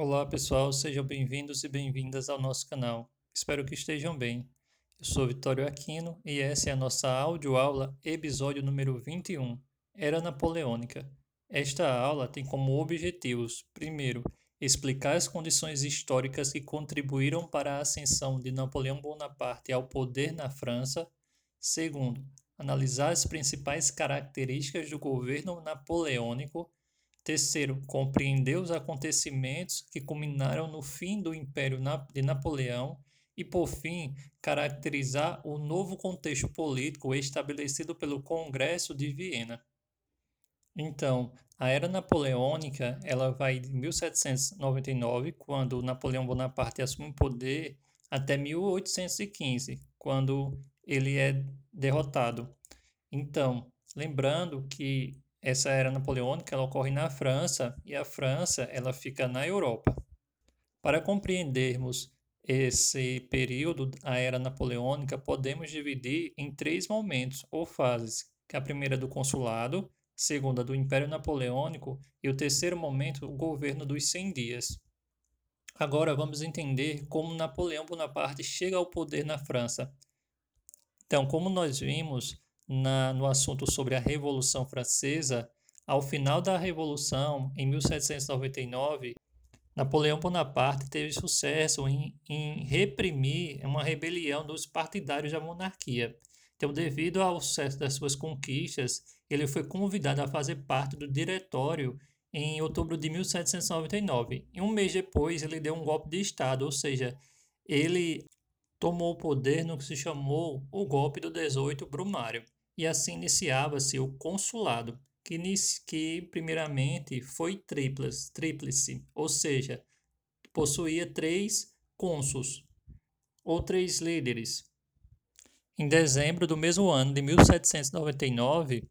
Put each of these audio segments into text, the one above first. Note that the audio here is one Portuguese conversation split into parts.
Olá pessoal, sejam bem-vindos e bem-vindas ao nosso canal. Espero que estejam bem. Eu sou Vitório Aquino e essa é a nossa audioaula, episódio número 21, Era Napoleônica. Esta aula tem como objetivos, primeiro, explicar as condições históricas que contribuíram para a ascensão de Napoleão Bonaparte ao poder na França. Segundo, analisar as principais características do governo napoleônico. Terceiro, compreender os acontecimentos que culminaram no fim do Império de Napoleão. E, por fim, caracterizar o novo contexto político estabelecido pelo Congresso de Viena. Então, a era napoleônica, ela vai de 1799, quando Napoleão Bonaparte assume o poder, até 1815, quando ele é derrotado. Então, lembrando que essa era napoleônica ela ocorre na França e a França ela fica na Europa. Para compreendermos esse período, a era napoleônica, podemos dividir em três momentos ou fases. É a primeira do consulado, segunda do Império Napoleônico e o terceiro momento, o governo dos 100 dias. Agora vamos entender como Napoleão Bonaparte chega ao poder na França. Então, como nós vimos na, no assunto sobre a Revolução Francesa, ao final da Revolução, em 1799, Napoleão Bonaparte teve sucesso em, em reprimir uma rebelião dos partidários da monarquia. Então, devido ao sucesso das suas conquistas, ele foi convidado a fazer parte do diretório em outubro de 1799. E um mês depois, ele deu um golpe de Estado, ou seja, ele tomou o poder no que se chamou o golpe do 18 Brumário. E assim iniciava-se o consulado, que, que primeiramente foi tríplice, tríplice, ou seja, possuía três cônsuls ou três líderes, em dezembro do mesmo ano de 1799,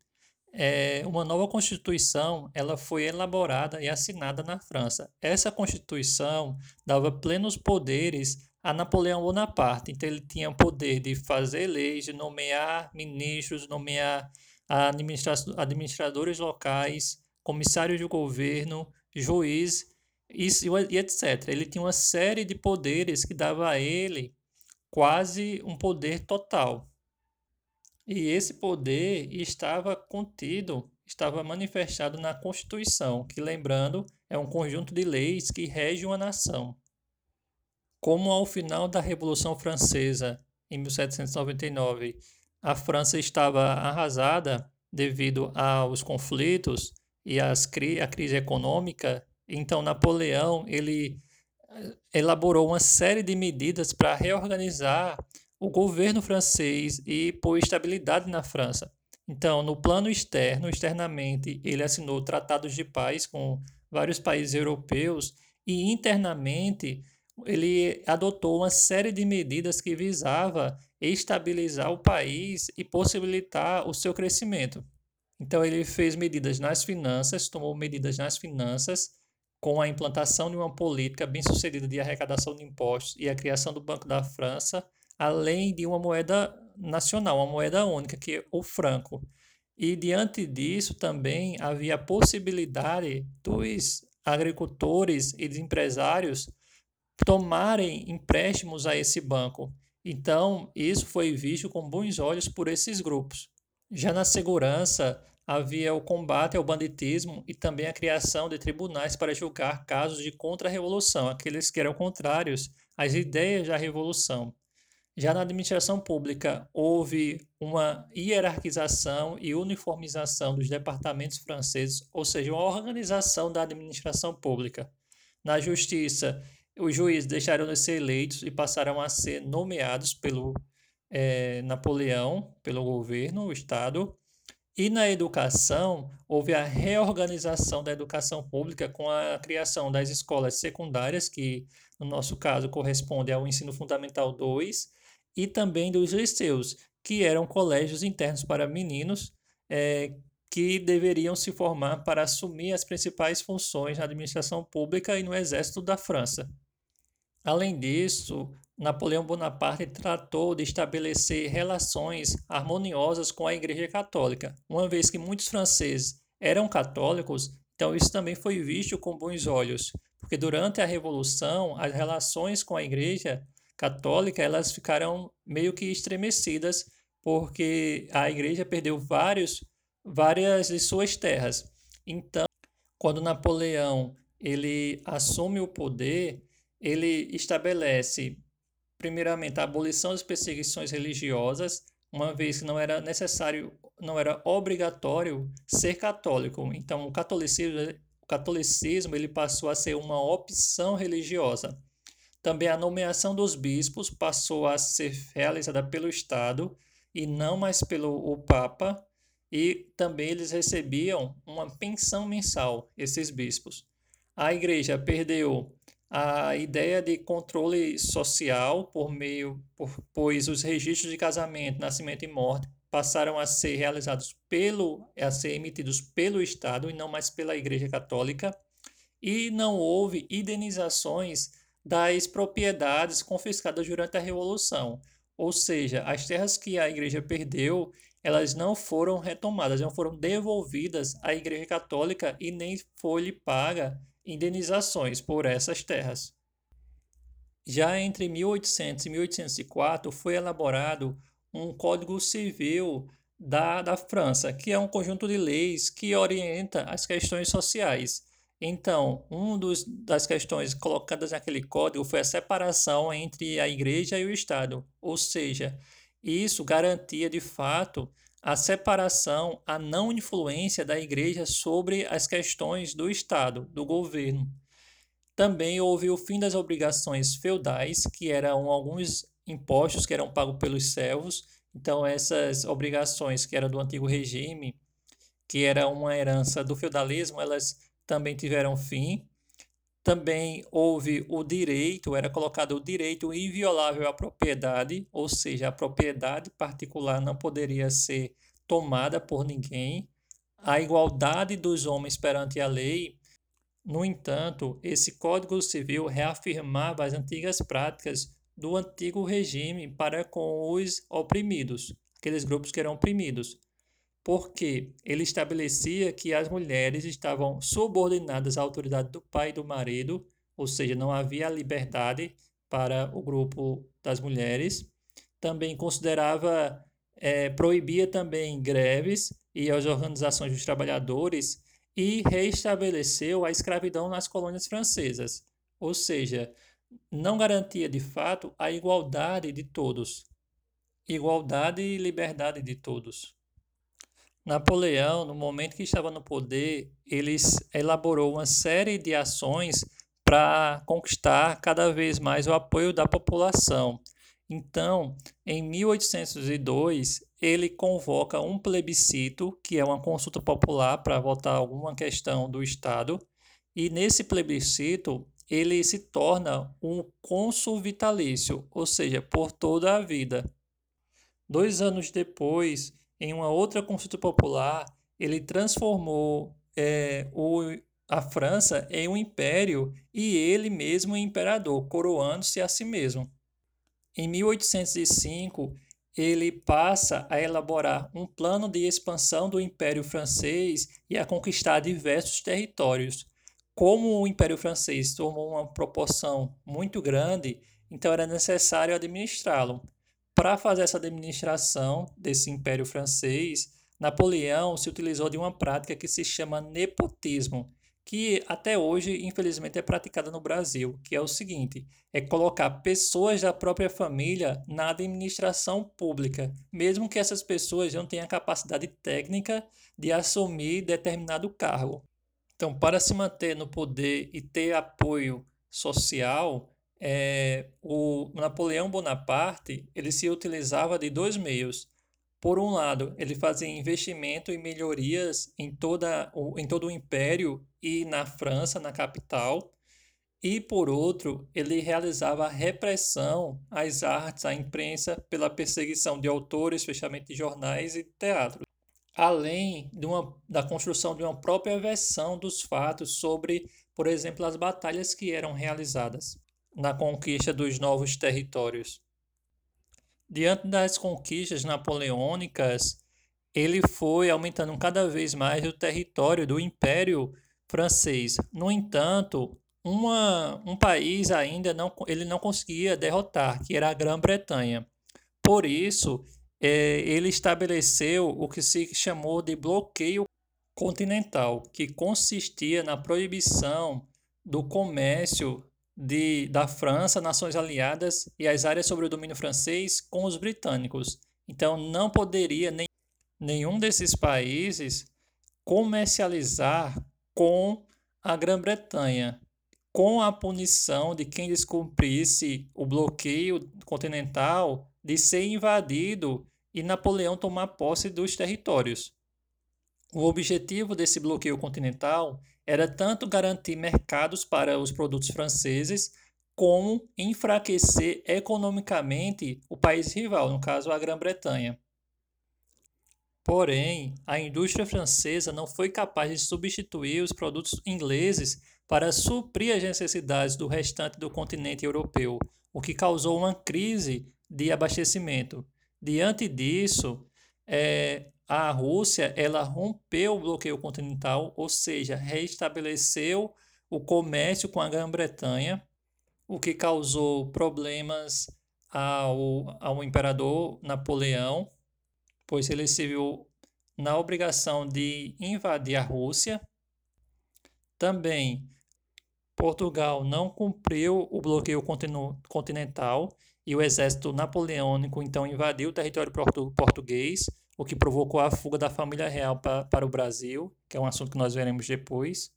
é, uma nova Constituição ela foi elaborada e assinada na França. Essa Constituição dava plenos poderes a Napoleão Bonaparte. Então, ele tinha o poder de fazer leis, de nomear ministros, nomear administradores locais, comissários de governo, juiz e, e etc. Ele tinha uma série de poderes que dava a ele quase um poder total. E esse poder estava contido, estava manifestado na Constituição, que, lembrando, é um conjunto de leis que rege uma nação. Como ao final da Revolução Francesa, em 1799, a França estava arrasada devido aos conflitos e às, a crise econômica, então Napoleão ele elaborou uma série de medidas para reorganizar o governo francês e pôr estabilidade na França. Então, no plano externo, externamente, ele assinou tratados de paz com vários países europeus e internamente ele adotou uma série de medidas que visava estabilizar o país e possibilitar o seu crescimento. Então ele fez medidas nas finanças, tomou medidas nas finanças com a implantação de uma política bem-sucedida de arrecadação de impostos e a criação do Banco da França, além de uma moeda nacional, uma moeda única, que é o franco. E diante disso também havia a possibilidade dos agricultores e dos empresários tomarem empréstimos a esse banco. Então, isso foi visto com bons olhos por esses grupos. Já na segurança, havia o combate ao banditismo e também a criação de tribunais para julgar casos de contra-revolução, aqueles que eram contrários às ideias da revolução. Já na administração pública, houve uma hierarquização e uniformização dos departamentos franceses, ou seja, uma organização da administração pública. Na justiça, os juízes deixaram de ser eleitos e passaram a ser nomeados pelo é, Napoleão, pelo governo, o Estado, e na educação, houve a reorganização da educação pública com a criação das escolas secundárias, que no nosso caso corresponde ao ensino fundamental 2, e também dos liceus, que eram colégios internos para meninos é, que deveriam se formar para assumir as principais funções na administração pública e no exército da França. Além disso, Napoleão Bonaparte tratou de estabelecer relações harmoniosas com a Igreja Católica, uma vez que muitos franceses eram católicos, então isso também foi visto com bons olhos, porque durante a Revolução as relações com a Igreja Católica elas ficaram meio que estremecidas, porque a Igreja perdeu vários, várias de suas terras. Então, quando Napoleão ele assume o poder, ele estabelece primeiramente a abolição das perseguições religiosas, uma vez que não era necessário, não era obrigatório ser católico. Então, o catolicismo, o catolicismo ele passou a ser uma opção religiosa. Também a nomeação dos bispos passou a ser realizada pelo Estado e não mais pelo o Papa, e também eles recebiam uma pensão mensal, esses bispos. A igreja perdeu a ideia de controle social por meio, por, pois os registros de casamento, nascimento e morte passaram a ser realizados pelo, a ser emitidos pelo Estado e não mais pela Igreja Católica, e não houve indenizações das propriedades confiscadas durante a Revolução. Ou seja, as terras que a igreja perdeu, elas não foram retomadas, não foram devolvidas à Igreja Católica e nem foi-lhe paga indenizações por essas terras. Já entre 1800 e 1804 foi elaborado um Código Civil da, da França, que é um conjunto de leis que orienta as questões sociais. Então, uma das questões colocadas naquele código foi a separação entre a igreja e o Estado, ou seja, isso garantia de fato a separação, a não influência da igreja sobre as questões do Estado, do governo. Também houve o fim das obrigações feudais, que eram alguns impostos que eram pagos pelos servos. Então, essas obrigações que eram do antigo regime, que era uma herança do feudalismo, elas também tiveram fim. Também houve o direito, era colocado o direito inviolável à propriedade, ou seja, a propriedade particular não poderia ser tomada por ninguém. A igualdade dos homens perante a lei. No entanto, esse Código Civil reafirmava as antigas práticas do antigo regime para com os oprimidos, aqueles grupos que eram oprimidos porque ele estabelecia que as mulheres estavam subordinadas à autoridade do pai e do marido, ou seja, não havia liberdade para o grupo das mulheres. Também considerava, é, proibia também greves e as organizações dos trabalhadores e reestabeleceu a escravidão nas colônias francesas, ou seja, não garantia de fato a igualdade de todos, igualdade e liberdade de todos. Napoleão, no momento que estava no poder, ele elaborou uma série de ações para conquistar cada vez mais o apoio da população. Então, em 1802, ele convoca um plebiscito, que é uma consulta popular para votar alguma questão do Estado, e nesse plebiscito ele se torna um cônsul vitalício, ou seja, por toda a vida. Dois anos depois, em uma outra consulta popular, ele transformou é, o, a França em um império e ele mesmo em imperador, coroando-se a si mesmo. Em 1805, ele passa a elaborar um plano de expansão do Império Francês e a conquistar diversos territórios. Como o Império Francês tomou uma proporção muito grande, então era necessário administrá-lo. Para fazer essa administração desse Império Francês, Napoleão se utilizou de uma prática que se chama nepotismo, que até hoje, infelizmente, é praticada no Brasil, que é o seguinte: é colocar pessoas da própria família na administração pública, mesmo que essas pessoas não tenham a capacidade técnica de assumir determinado cargo. Então, para se manter no poder e ter apoio social, é, o Napoleão Bonaparte ele se utilizava de dois meios. Por um lado, ele fazia investimento e melhorias em, toda, em todo o império e na França, na capital, e por outro, ele realizava repressão às artes, à imprensa, pela perseguição de autores, fechamento de jornais e teatro, além uma, da construção de uma própria versão dos fatos sobre, por exemplo, as batalhas que eram realizadas na conquista dos novos territórios. Diante das conquistas napoleônicas, ele foi aumentando cada vez mais o território do Império Francês. No entanto, uma, um país ainda não, ele não conseguia derrotar, que era a Grã-Bretanha. Por isso, é, ele estabeleceu o que se chamou de bloqueio continental, que consistia na proibição do comércio de, da França, nações aliadas e as áreas sobre o domínio francês com os britânicos. Então, não poderia nem, nenhum desses países comercializar com a Grã-Bretanha, com a punição de quem descumprisse o bloqueio continental de ser invadido e Napoleão tomar posse dos territórios. O objetivo desse bloqueio continental era tanto garantir mercados para os produtos franceses, como enfraquecer economicamente o país rival, no caso a Grã-Bretanha. Porém, a indústria francesa não foi capaz de substituir os produtos ingleses para suprir as necessidades do restante do continente europeu, o que causou uma crise de abastecimento. Diante disso, é, a Rússia ela rompeu o bloqueio continental, ou seja, restabeleceu o comércio com a Grã-Bretanha, o que causou problemas ao, ao imperador Napoleão, pois ele se viu na obrigação de invadir a Rússia. Também Portugal não cumpriu o bloqueio continental e o exército napoleônico então invadiu o território portu português, o que provocou a fuga da família real pa para o Brasil, que é um assunto que nós veremos depois.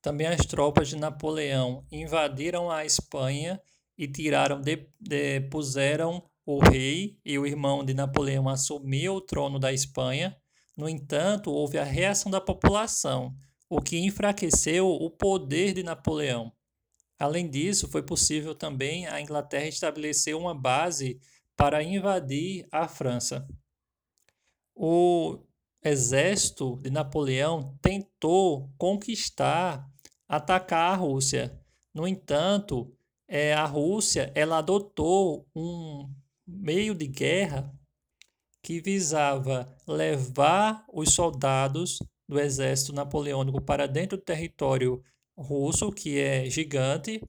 Também as tropas de Napoleão invadiram a Espanha e tiraram, de, de, puseram o rei e o irmão de Napoleão assumiu o trono da Espanha. No entanto, houve a reação da população, o que enfraqueceu o poder de Napoleão. Além disso, foi possível também a Inglaterra estabelecer uma base para invadir a França. O exército de Napoleão tentou conquistar, atacar a Rússia. No entanto, é, a Rússia ela adotou um meio de guerra que visava levar os soldados do exército napoleônico para dentro do território russo, que é gigante,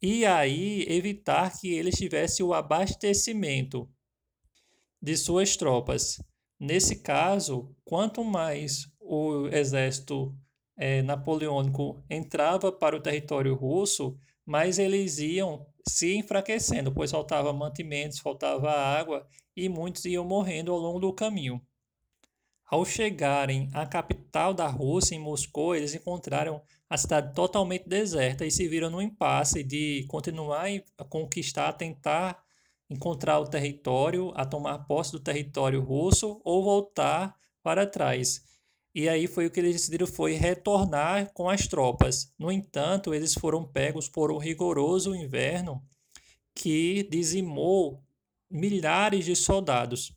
e aí evitar que eles tivessem o abastecimento de suas tropas. Nesse caso, quanto mais o exército é, napoleônico entrava para o território russo, mais eles iam se enfraquecendo, pois faltava mantimentos, faltava água e muitos iam morrendo ao longo do caminho. Ao chegarem à capital da Rússia, em Moscou, eles encontraram a cidade totalmente deserta e se viram no impasse de continuar a conquistar, tentar encontrar o território, a tomar posse do território russo ou voltar para trás. E aí foi o que eles decidiram foi retornar com as tropas. No entanto, eles foram pegos por um rigoroso inverno que dizimou milhares de soldados.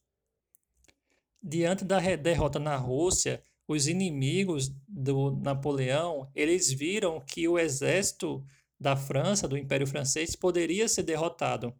Diante da derrota na Rússia, os inimigos do Napoleão, eles viram que o exército da França, do Império Francês, poderia ser derrotado,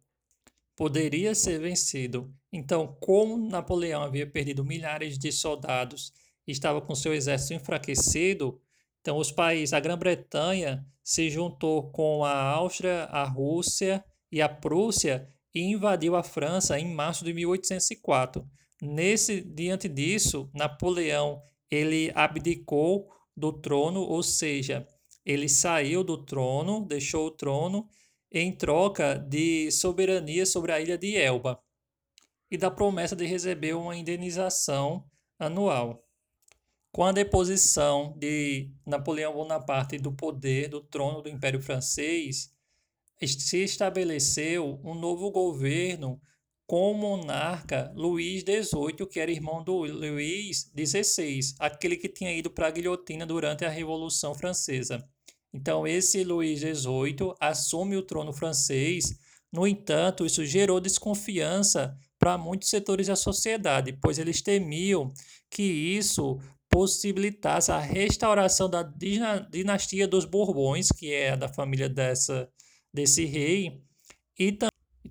poderia ser vencido. Então, como Napoleão havia perdido milhares de soldados e estava com seu exército enfraquecido, então os países, a Grã-Bretanha se juntou com a Áustria, a Rússia e a Prússia e invadiu a França em março de 1804. Nesse diante disso, Napoleão ele abdicou do trono, ou seja, ele saiu do trono, deixou o trono em troca de soberania sobre a ilha de Elba e da promessa de receber uma indenização anual. Com a deposição de Napoleão Bonaparte do poder do trono do Império Francês, se estabeleceu um novo governo com o monarca Luís XVIII, que era irmão do Luís XVI, aquele que tinha ido para a guilhotina durante a Revolução Francesa. Então, esse Luís XVIII assume o trono francês, no entanto, isso gerou desconfiança para muitos setores da sociedade, pois eles temiam que isso possibilitasse a restauração da dinastia dos Bourbons, que é da família dessa, desse rei, e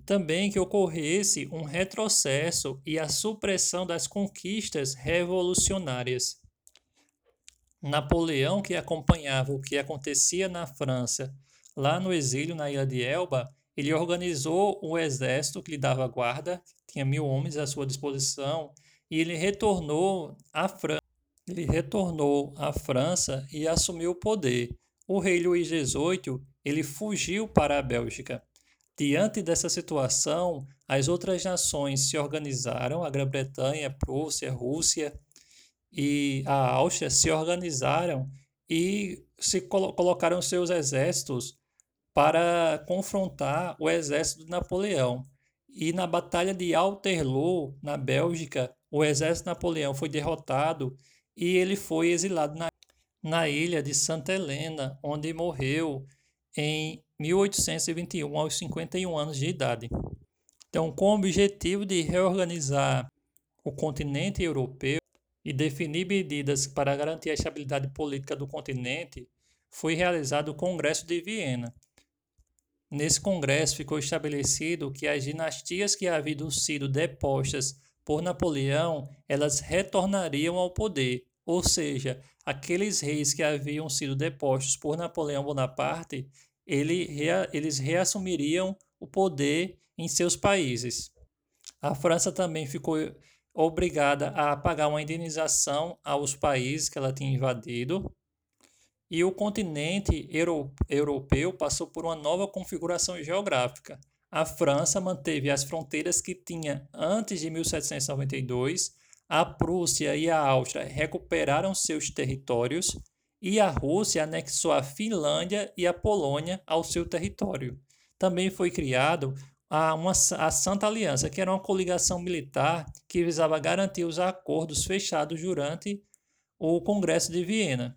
também que ocorresse um retrocesso e a supressão das conquistas revolucionárias. Napoleão, que acompanhava o que acontecia na França, lá no exílio na ilha de Elba, ele organizou o exército que lhe dava guarda, tinha mil homens à sua disposição, e ele retornou à França. Ele retornou à França e assumiu o poder. O rei Luís XVIII ele fugiu para a Bélgica. Diante dessa situação, as outras nações se organizaram, a Grã-Bretanha, Prússia, Rússia e a Áustria se organizaram e se colo colocaram seus exércitos para confrontar o exército de Napoleão. E na Batalha de Waterloo, na Bélgica, o exército de Napoleão foi derrotado e ele foi exilado na, na ilha de Santa Helena, onde morreu em 1821, aos 51 anos de idade. Então, com o objetivo de reorganizar o continente europeu e definir medidas para garantir a estabilidade política do continente, foi realizado o Congresso de Viena. Nesse congresso ficou estabelecido que as dinastias que haviam sido depostas por Napoleão, elas retornariam ao poder, ou seja, aqueles reis que haviam sido depostos por Napoleão Bonaparte, ele, eles reassumiriam o poder em seus países. A França também ficou obrigada a pagar uma indenização aos países que ela tinha invadido. E o continente europeu passou por uma nova configuração geográfica. A França manteve as fronteiras que tinha antes de 1792, a Prússia e a Áustria recuperaram seus territórios e a Rússia anexou a Finlândia e a Polônia ao seu território. Também foi criado a, uma, a Santa Aliança, que era uma coligação militar que visava garantir os acordos fechados durante o Congresso de Viena.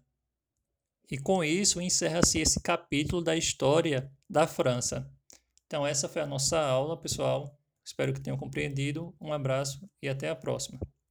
E com isso encerra-se esse capítulo da história da França. Então, essa foi a nossa aula, pessoal. Espero que tenham compreendido. Um abraço e até a próxima.